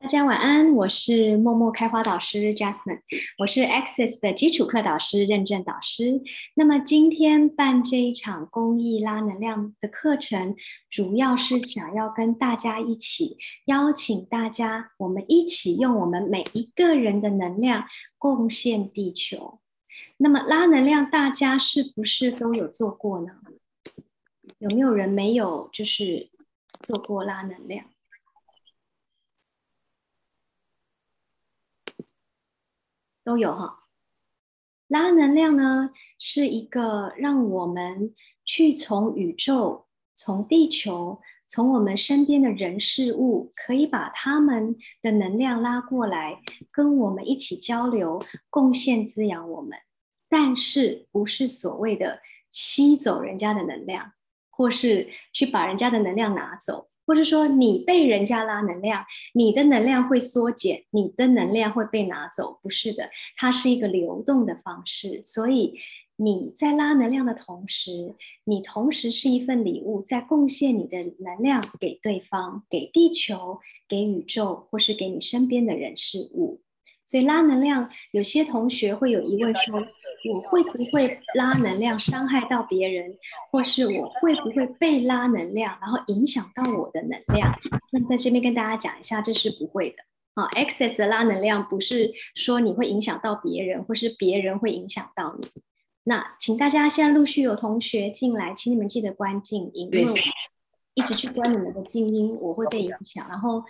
大家晚安，我是默默开花导师 Jasmine，我是 Access 的基础课导师认证导师。那么今天办这一场公益拉能量的课程，主要是想要跟大家一起邀请大家，我们一起用我们每一个人的能量贡献地球。那么拉能量，大家是不是都有做过呢？有没有人没有就是做过拉能量？都有哈，拉能量呢是一个让我们去从宇宙、从地球、从我们身边的人事物，可以把他们的能量拉过来，跟我们一起交流，贡献滋养我们。但是不是所谓的吸走人家的能量，或是去把人家的能量拿走。或者说你被人家拉能量，你的能量会缩减，你的能量会被拿走，不是的，它是一个流动的方式。所以你在拉能量的同时，你同时是一份礼物，在贡献你的能量给对方、给地球、给宇宙，或是给你身边的人事物。所以拉能量，有些同学会有疑问说。我会不会拉能量伤害到别人，或是我会不会被拉能量，然后影响到我的能量？那在这边跟大家讲一下，这是不会的啊。Access 的拉能量不是说你会影响到别人，或是别人会影响到你。那请大家现在陆续有同学进来，请你们记得关静音，因为。一直去关你们的静音，我会被影响。然后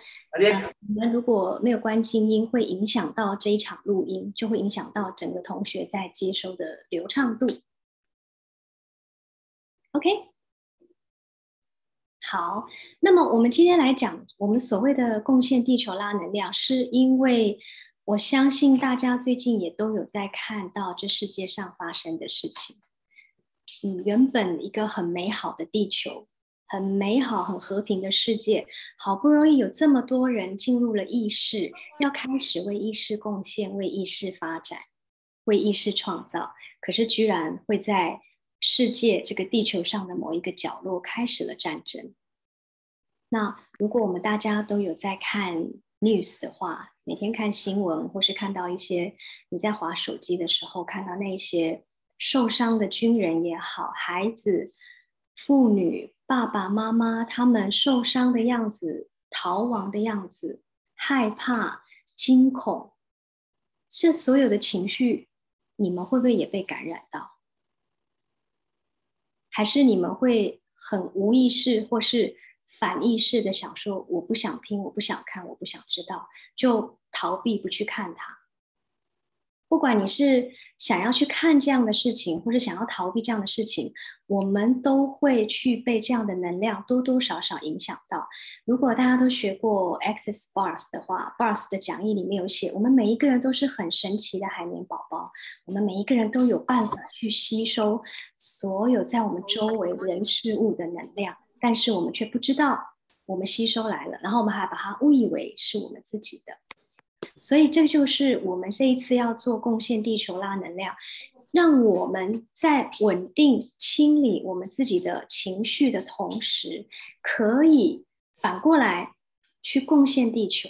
你们如果没有关静音，会影响到这一场录音，就会影响到整个同学在接收的流畅度。OK，好，那么我们今天来讲，我们所谓的贡献地球拉能量，是因为我相信大家最近也都有在看到这世界上发生的事情。嗯，原本一个很美好的地球。很美好、很和平的世界，好不容易有这么多人进入了意识，要开始为意识贡献、为意识发展、为意识创造，可是居然会在世界这个地球上的某一个角落开始了战争。那如果我们大家都有在看 news 的话，每天看新闻，或是看到一些你在划手机的时候看到那些受伤的军人也好，孩子。妇女、爸爸妈妈他们受伤的样子、逃亡的样子、害怕、惊恐，这所有的情绪，你们会不会也被感染到？还是你们会很无意识或是反意识的想说：“我不想听，我不想看，我不想知道，就逃避不去看它。”不管你是想要去看这样的事情，或者想要逃避这样的事情，我们都会去被这样的能量多多少少影响到。如果大家都学过 Access Bars 的话，Bars 的讲义里面有写，我们每一个人都是很神奇的海绵宝宝，我们每一个人都有办法去吸收所有在我们周围人事物的能量，但是我们却不知道我们吸收来了，然后我们还把它误以为是我们自己的。所以，这就是我们这一次要做贡献地球拉能量，让我们在稳定清理我们自己的情绪的同时，可以反过来去贡献地球。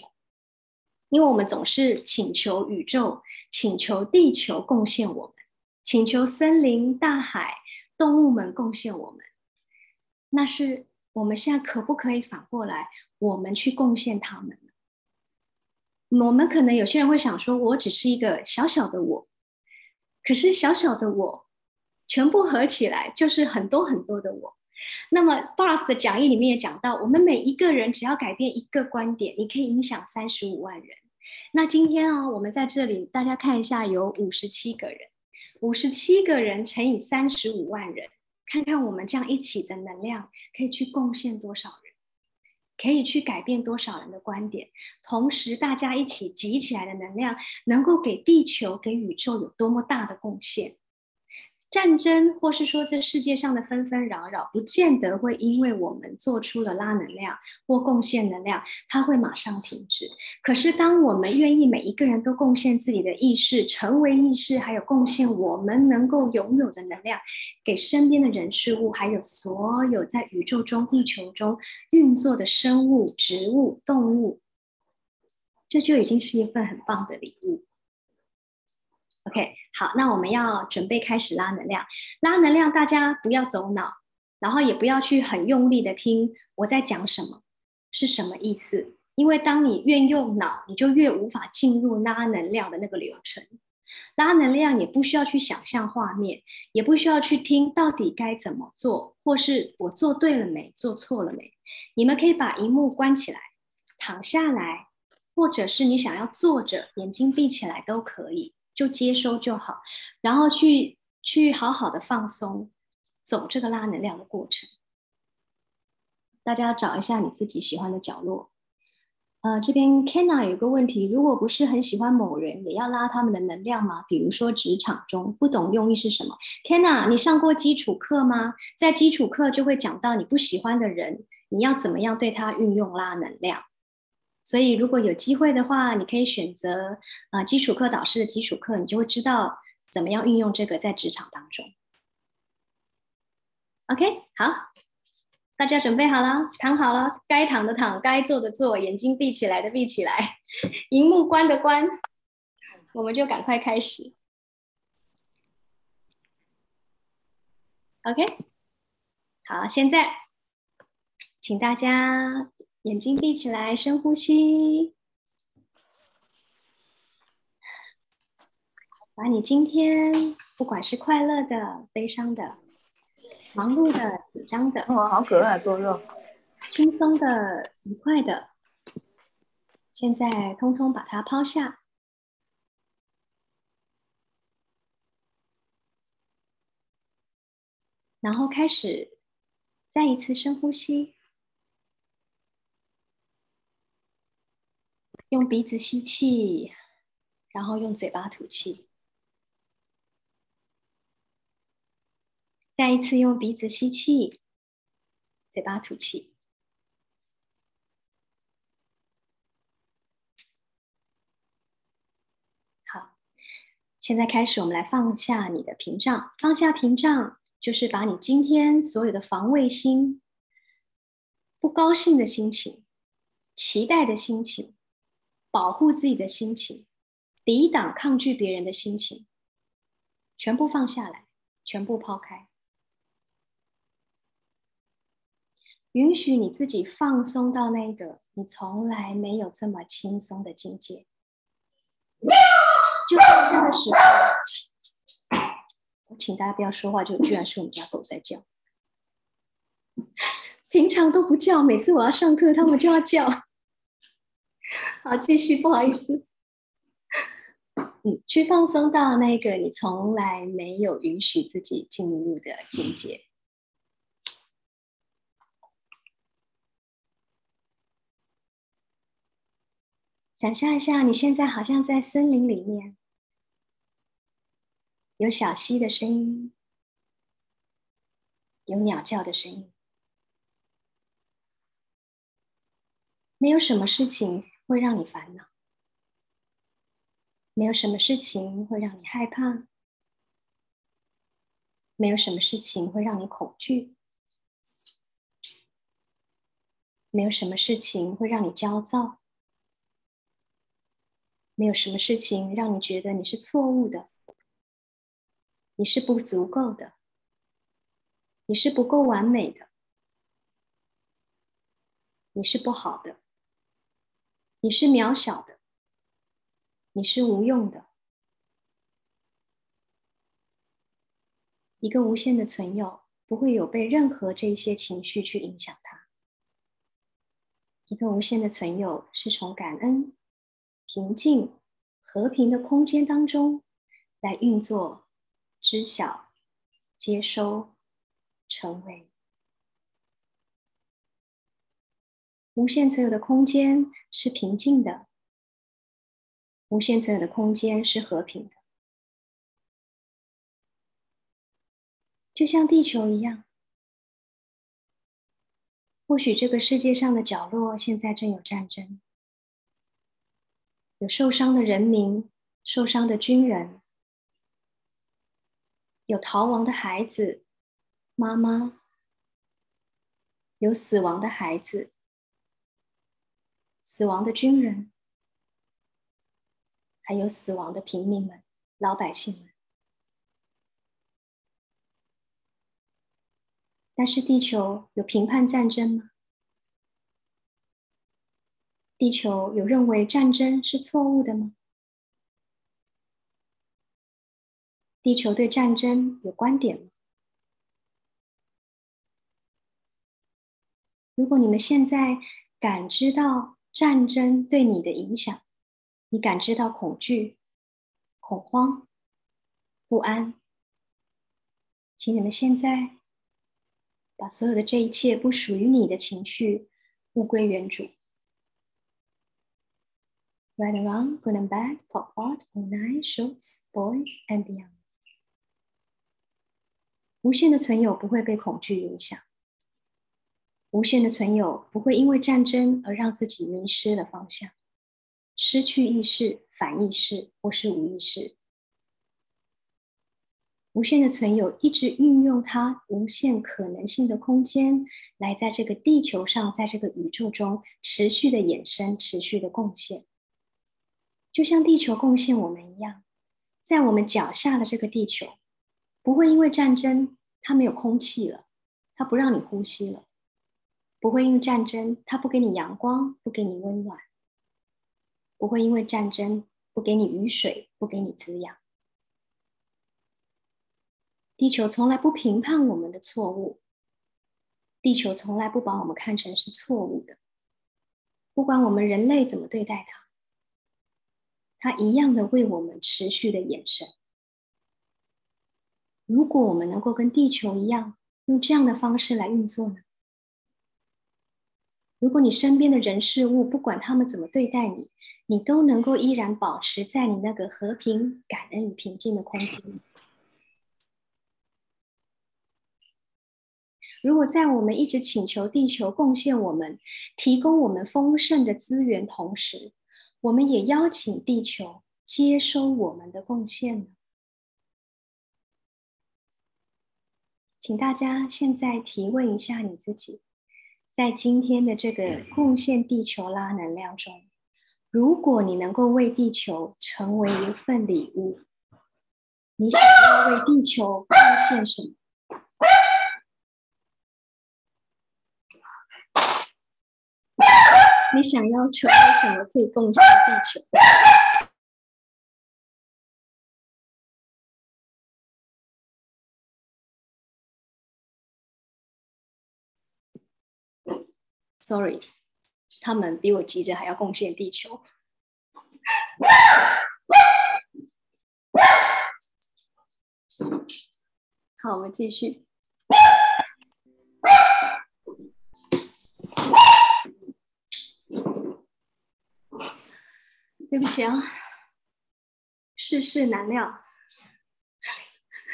因为我们总是请求宇宙、请求地球贡献我们，请求森林、大海、动物们贡献我们。那是我们现在可不可以反过来，我们去贡献他们？我们可能有些人会想说，我只是一个小小的我，可是小小的我，全部合起来就是很多很多的我。那么 Boss 的讲义里面也讲到，我们每一个人只要改变一个观点，你可以影响三十五万人。那今天啊，我们在这里，大家看一下，有五十七个人，五十七个人乘以三十五万人，看看我们这样一起的能量可以去贡献多少人。可以去改变多少人的观点，同时大家一起集起来的能量，能够给地球、给宇宙有多么大的贡献？战争，或是说这世界上的纷纷扰扰，不见得会因为我们做出了拉能量或贡献能量，它会马上停止。可是，当我们愿意每一个人都贡献自己的意识，成为意识，还有贡献我们能够拥有的能量，给身边的人事物，还有所有在宇宙中、地球中运作的生物、植物、动物，这就已经是一份很棒的礼物。OK，好，那我们要准备开始拉能量。拉能量，大家不要走脑，然后也不要去很用力的听我在讲什么，是什么意思？因为当你越用脑，你就越无法进入拉能量的那个流程。拉能量也不需要去想象画面，也不需要去听到底该怎么做，或是我做对了没，做错了没。你们可以把荧幕关起来，躺下来，或者是你想要坐着，眼睛闭起来都可以，就接收就好。然后去去好好的放松，走这个拉能量的过程。大家找一下你自己喜欢的角落。呃，这边 Kenna 有个问题，如果不是很喜欢某人，也要拉他们的能量吗？比如说职场中，不懂用意是什么？Kenna，你上过基础课吗？在基础课就会讲到你不喜欢的人，你要怎么样对他运用拉能量。所以如果有机会的话，你可以选择啊基础课导师的基础课，你就会知道怎么样运用这个在职场当中。OK，好。大家准备好了，躺好了，该躺的躺，该坐的坐，眼睛闭起来的闭起来，荧幕关的关，我们就赶快开始。OK，好，现在请大家眼睛闭起来，深呼吸，把你今天不管是快乐的、悲伤的。忙碌的、紧张的，哇，好可爱，多肉；轻松的、愉快的，现在通通把它抛下，然后开始再一次深呼吸，用鼻子吸气，然后用嘴巴吐气。再一次用鼻子吸气，嘴巴吐气。好，现在开始，我们来放下你的屏障。放下屏障，就是把你今天所有的防卫心、不高兴的心情、期待的心情、保护自己的心情、抵挡抗拒别人的心情，全部放下来，全部抛开。允许你自己放松到那个你从来没有这么轻松的境界。就在这个时候，我请大家不要说话，就居然是我们家狗在叫。平常都不叫，每次我要上课，他们就要叫。好，继续，不好意思。嗯，去放松到那个你从来没有允许自己进入的境界。想象一下，你现在好像在森林里面，有小溪的声音，有鸟叫的声音，没有什么事情会让你烦恼，没有什么事情会让你害怕，没有什么事情会让你恐惧，没有什么事情会让你焦躁。没有什么事情让你觉得你是错误的，你是不足够的，你是不够完美的，你是不好的，你是渺小的，你是无用的。一个无限的存有不会有被任何这些情绪去影响它。一个无限的存有是从感恩。平静、和平的空间当中，来运作、知晓、接收、成为无限存有的空间是平静的，无限存有的空间是和平的，就像地球一样。或许这个世界上的角落现在正有战争。有受伤的人民，受伤的军人，有逃亡的孩子，妈妈，有死亡的孩子，死亡的军人，还有死亡的平民们、老百姓们。但是地球有评判战争吗？地球有认为战争是错误的吗？地球对战争有观点吗？如果你们现在感知到战争对你的影响，你感知到恐惧、恐慌、不安，请你们现在把所有的这一切不属于你的情绪物归原主。Right around, good and bad, pop out, all night, shorts, boys and beyond. 无限的存有不会被恐惧影响，无限的存有不会因为战争而让自己迷失了方向，失去意识、反意识或是无意识。无限的存有一直运用它无限可能性的空间，来在这个地球上，在这个宇宙中持续的衍生、持续的贡献。就像地球贡献我们一样，在我们脚下的这个地球，不会因为战争它没有空气了，它不让你呼吸了；不会因为战争它不给你阳光，不给你温暖；不会因为战争不给你雨水，不给你滋养。地球从来不评判我们的错误，地球从来不把我们看成是错误的，不管我们人类怎么对待它。它一样的为我们持续的延伸。如果我们能够跟地球一样，用这样的方式来运作呢？如果你身边的人事物，不管他们怎么对待你，你都能够依然保持在你那个和平、感恩与平静的空间。如果在我们一直请求地球贡献我们、提供我们丰盛的资源同时，我们也邀请地球接收我们的贡献呢。请大家现在提问一下你自己，在今天的这个贡献地球拉能量中，如果你能够为地球成为一份礼物，你想要为地球贡献什么？你想要成为什么可以贡献地球？Sorry，他们比我急着还要贡献地球。好，我们继续。对不起啊，世事难料，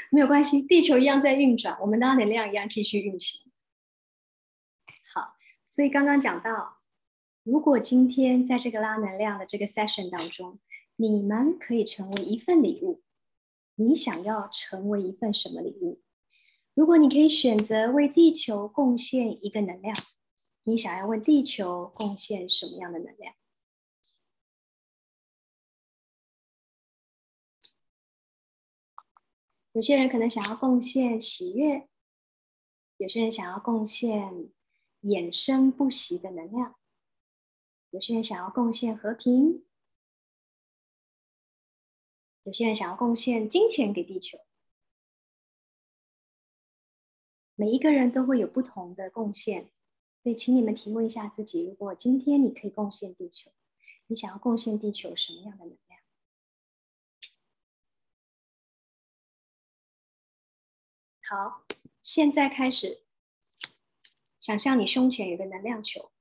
没有关系，地球一样在运转，我们的能量一样继续运行。所以刚刚讲到，如果今天在这个拉能量的这个 session 当中，你们可以成为一份礼物，你想要成为一份什么礼物？如果你可以选择为地球贡献一个能量，你想要为地球贡献什么样的能量？有些人可能想要贡献喜悦，有些人想要贡献衍生不息的能量，有些人想要贡献和平，有些人想要贡献金钱给地球。每一个人都会有不同的贡献，所以请你们提问一下自己：如果今天你可以贡献地球，你想要贡献地球什么样的能量？好，现在开始，想象你胸前有个能量球，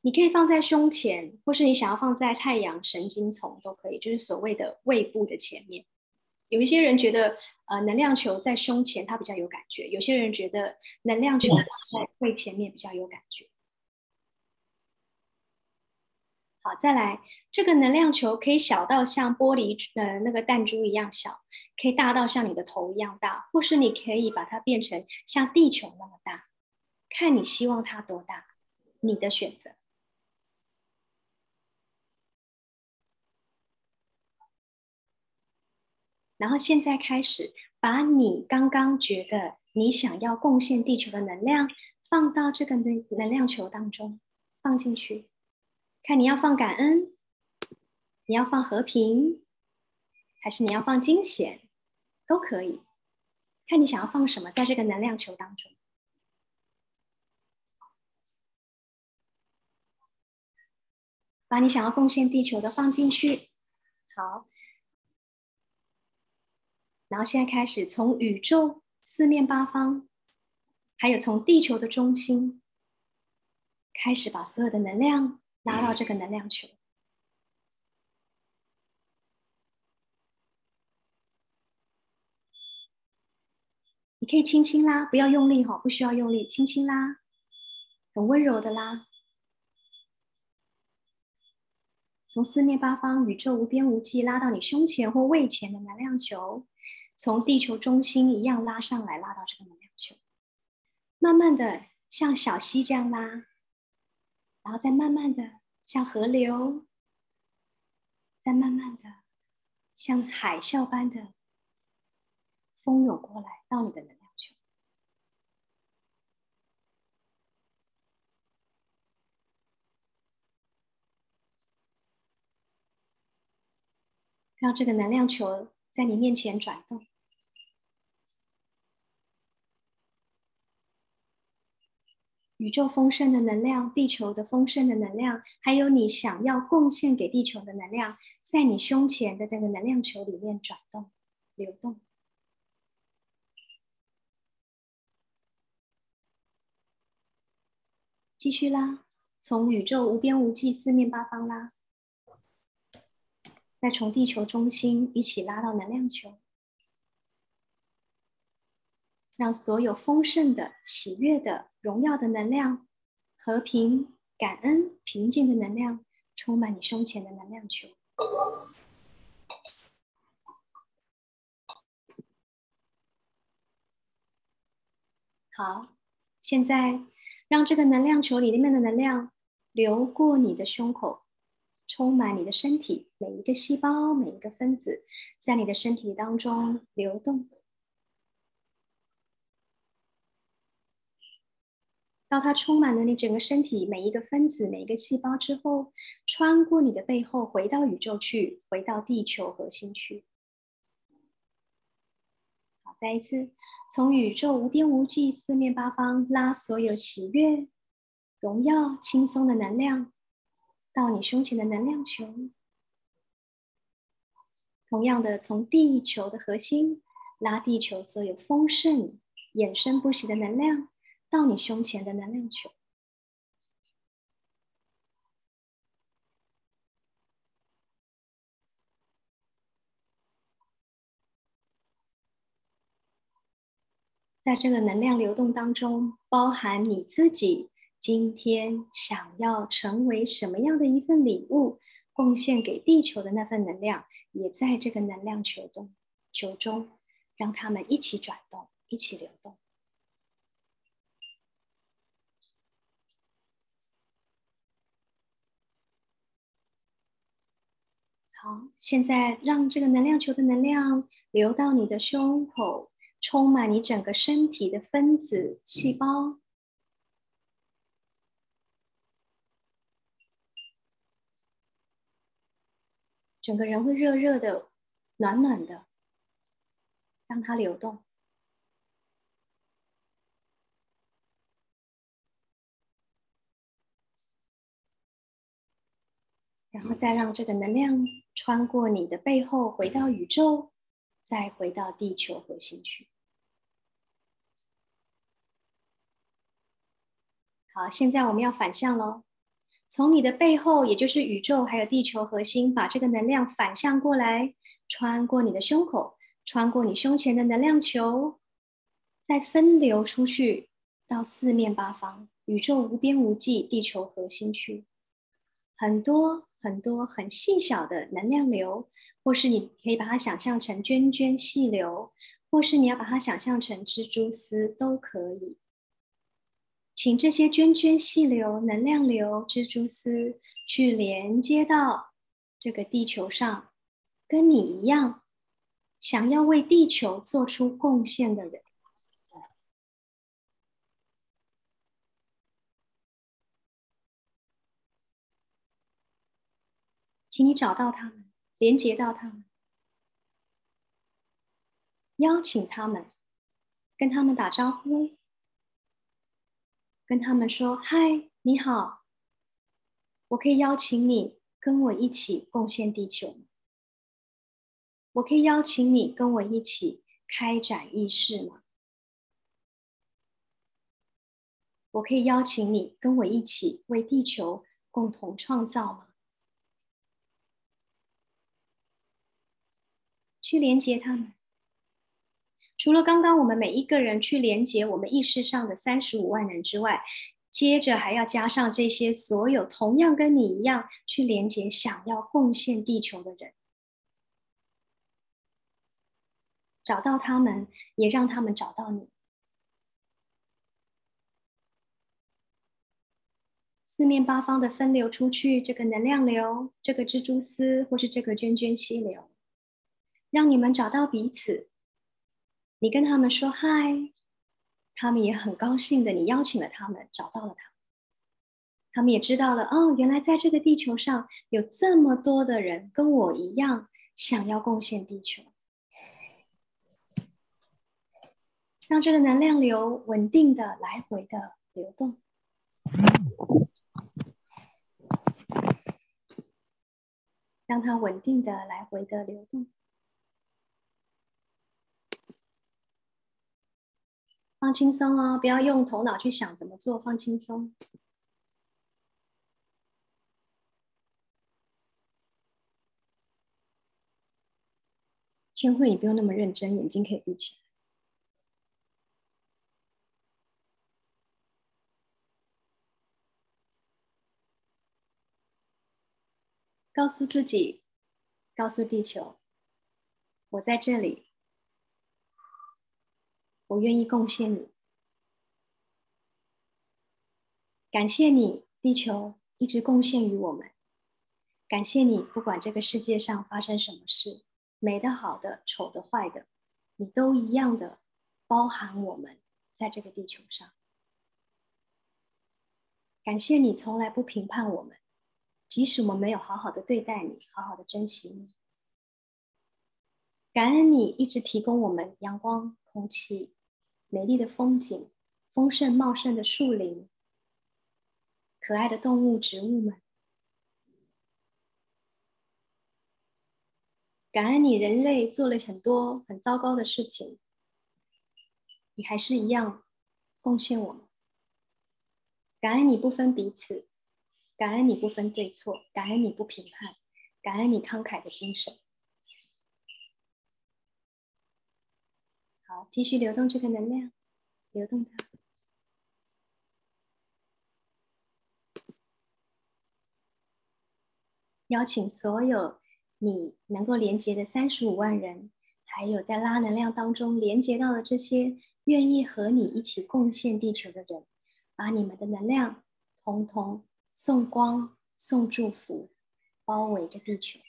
你可以放在胸前，或是你想要放在太阳神经丛都可以，就是所谓的胃部的前面。有一些人觉得，呃，能量球在胸前它比较有感觉；有些人觉得能量球在胃前面比较有感觉。好，再来，这个能量球可以小到像玻璃呃那个弹珠一样小，可以大到像你的头一样大或是你可以把它变成像地球那么大看你希望它多大你的选择。然后现在开始把你刚刚觉得你想要贡献地球的能量放到这个能能量球当中放进去。看你要放感恩你要放和平还是你要放金钱，都可以。看你想要放什么在这个能量球当中。把你想要贡献地球的放进去，好。然后现在开始从宇宙四面八方，还有从地球的中心，开始把所有的能量拉到这个能量球。你可以轻轻拉，不要用力哈，不需要用力，轻轻拉，很温柔的拉。从四面八方、宇宙无边无际拉到你胸前或胃前的能量球，从地球中心一样拉上来，拉到这个能量球，慢慢的像小溪这样拉，然后再慢慢的像河流，再慢慢的像海啸般的蜂涌过来到你的能量球。让这个能量球在你面前转动，宇宙丰盛的能量，地球的丰盛的能量，还有你想要贡献给地球的能量，在你胸前的这个能量球里面转动、流动。继续拉，从宇宙无边无际四面八方拉。再从地球中心一起拉到能量球，让所有丰盛的、喜悦的、荣耀的能量、和平、感恩、平静的能量充满你胸前的能量球。好，现在让这个能量球里面的能量流过你的胸口。充满你的身体，每一个细胞，每一个分子，在你的身体当中流动。当它充满了你整个身体每一个分子、每一个细胞之后，穿过你的背后，回到宇宙去，回到地球核心去。好，再一次，从宇宙无边无际、四面八方拉所有喜悦、荣耀、轻松的能量。到你胸前的能量球，同样的从地球的核心拉地球所有丰盛、衍生不息的能量到你胸前的能量球。在这个能量流动当中，包含你自己。今天想要成为什么样的一份礼物，贡献给地球的那份能量，也在这个能量球中球中，让他们一起转动，一起流动。好，现在让这个能量球的能量流到你的胸口，充满你整个身体的分子细胞。整个人会热热的、暖暖的，让它流动，然后再让这个能量穿过你的背后，回到宇宙，再回到地球核心去。好，现在我们要反向喽。从你的背后，也就是宇宙还有地球核心，把这个能量反向过来，穿过你的胸口，穿过你胸前的能量球，再分流出去到四面八方，宇宙无边无际，地球核心去，很多很多很细小的能量流，或是你可以把它想象成涓涓细流，或是你要把它想象成蜘蛛丝都可以。请这些涓涓细流、能量流、蜘蛛丝去连接到这个地球上，跟你一样想要为地球做出贡献的人。请你找到他们，连接到他们，邀请他们，跟他们打招呼，跟他们说：“嗨，你好，我可以邀请你跟我一起贡献地球吗？我可以邀请你跟我一起开展仪式吗？我可以邀请你跟我一起为地球共同创造吗？”去连接他们。除了刚刚我们每一个人去连接我们意识上的三十五万人之外，接着还要加上这些所有同样跟你一样去连接、想要贡献地球的人，找到他们，也让他们找到你。四面八方的分流出去，这个能量流，这个蜘蛛丝，或是这个涓涓溪流。让你们找到彼此，你跟他们说嗨，他们也很高兴的。你邀请了他们，找到了他，他们也知道了哦，原来在这个地球上有这么多的人跟我一样想要贡献地球，让这个能量流稳定的来回的流动，让它稳定的来回的流动。放轻松哦，不要用头脑去想怎么做，放轻松。千惠，你不用那么认真，眼睛可以闭起来。告诉自己，告诉地球，我在这里。我愿意贡献你，感谢你，地球一直贡献于我们。感谢你，不管这个世界上发生什么事，美的、好的、丑的、坏的，你都一样的包含我们在这个地球上。感谢你从来不评判我们，即使我们没有好好的对待你，好好的珍惜你。感恩你一直提供我们阳光、空气。美丽的风景，丰盛茂盛的树林，可爱的动物、植物们，感恩你，人类做了很多很糟糕的事情，你还是一样贡献我们。感恩你不分彼此，感恩你不分对错，感恩你不评判，感恩你慷慨的精神。好，继续流动这个能量，流动它。邀请所有你能够连接的三十五万人，还有在拉能量当中连接到的这些愿意和你一起贡献地球的人，把你们的能量通通送光、送祝福，包围着地球。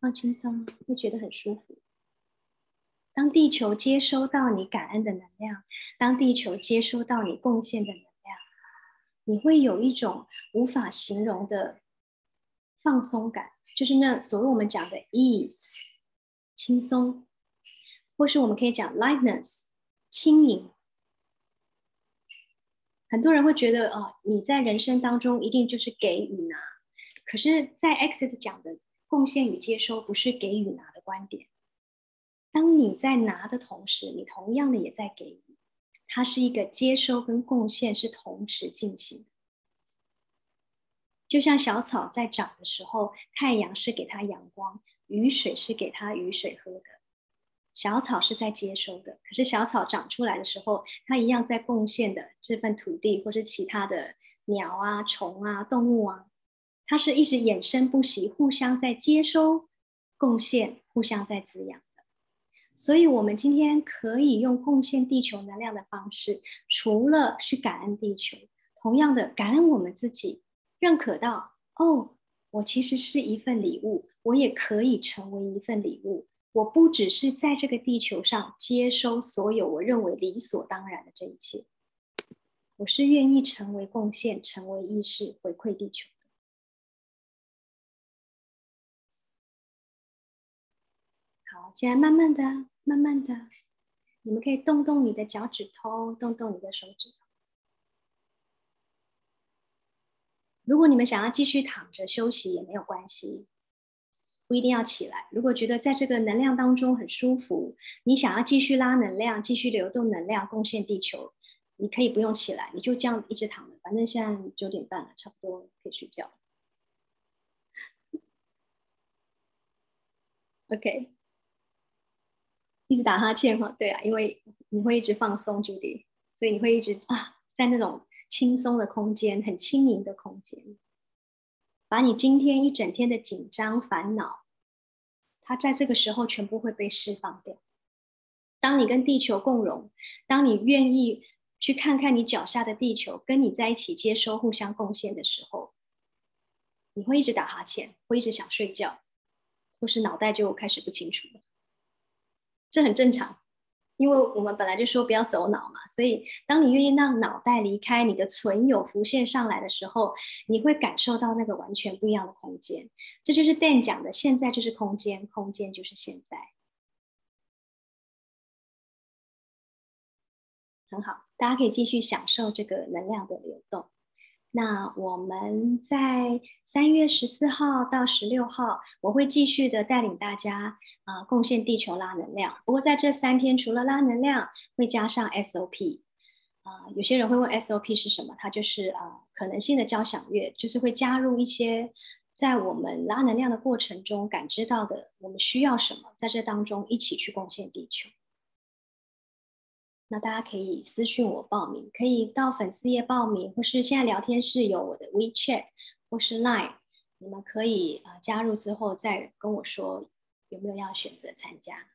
放轻松，会觉得很舒服。当地球接收到你感恩的能量，当地球接收到你贡献的能量，你会有一种无法形容的放松感，就是那所谓我们讲的 ease，轻松，或是我们可以讲 lightness，轻盈。很多人会觉得，哦，你在人生当中一定就是给予拿，可是，在 Access 讲的。贡献与接收不是给予拿的观点。当你在拿的同时，你同样的也在给予。它是一个接收跟贡献是同时进行。就像小草在长的时候，太阳是给它阳光，雨水是给它雨水喝的。小草是在接收的，可是小草长出来的时候，它一样在贡献的这份土地，或是其他的鸟啊、虫啊、动物啊。它是一直衍生不息，互相在接收、贡献，互相在滋养的。所以，我们今天可以用贡献地球能量的方式，除了去感恩地球，同样的感恩我们自己，认可到哦，我其实是一份礼物，我也可以成为一份礼物。我不只是在这个地球上接收所有我认为理所当然的这一切，我是愿意成为贡献，成为意识，回馈地球。现在慢慢的、慢慢的，你们可以动动你的脚趾头，动动你的手指头。如果你们想要继续躺着休息也没有关系，不一定要起来。如果觉得在这个能量当中很舒服，你想要继续拉能量、继续流动能量、贡献地球，你可以不用起来，你就这样一直躺着。反正现在九点半了，差不多可以睡觉。OK。一直打哈欠哈，对啊，因为你会一直放松，Judy，所以你会一直啊，在那种轻松的空间，很轻盈的空间，把你今天一整天的紧张、烦恼，它在这个时候全部会被释放掉。当你跟地球共融，当你愿意去看看你脚下的地球，跟你在一起接收、互相贡献的时候，你会一直打哈欠，会一直想睡觉，或是脑袋就开始不清楚了。这很正常，因为我们本来就说不要走脑嘛，所以当你愿意让脑袋离开你的存有浮现上来的时候，你会感受到那个完全不一样的空间。这就是 Dan 讲的，现在就是空间，空间就是现在。很好，大家可以继续享受这个能量的流动。那我们在三月十四号到十六号，我会继续的带领大家啊，贡献地球拉能量。不过在这三天，除了拉能量，会加上 SOP 啊。有些人会问 SOP 是什么？它就是啊，可能性的交响乐，就是会加入一些在我们拉能量的过程中感知到的，我们需要什么，在这当中一起去贡献地球。那大家可以私信我报名，可以到粉丝页报名，或是现在聊天室有我的 WeChat 或是 Line，你们可以呃加入之后再跟我说有没有要选择参加。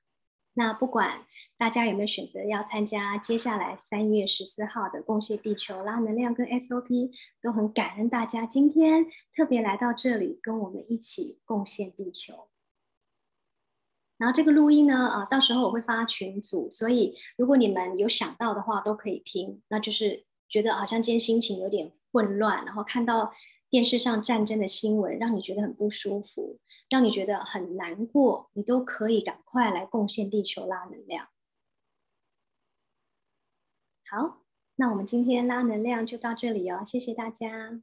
那不管大家有没有选择要参加，接下来三月十四号的贡献地球拉能量跟 SOP，都很感恩大家今天特别来到这里跟我们一起贡献地球。然后这个录音呢，啊，到时候我会发群组，所以如果你们有想到的话，都可以听。那就是觉得好像今天心情有点混乱，然后看到电视上战争的新闻，让你觉得很不舒服，让你觉得很难过，你都可以赶快来贡献地球拉能量。好，那我们今天拉能量就到这里哦，谢谢大家。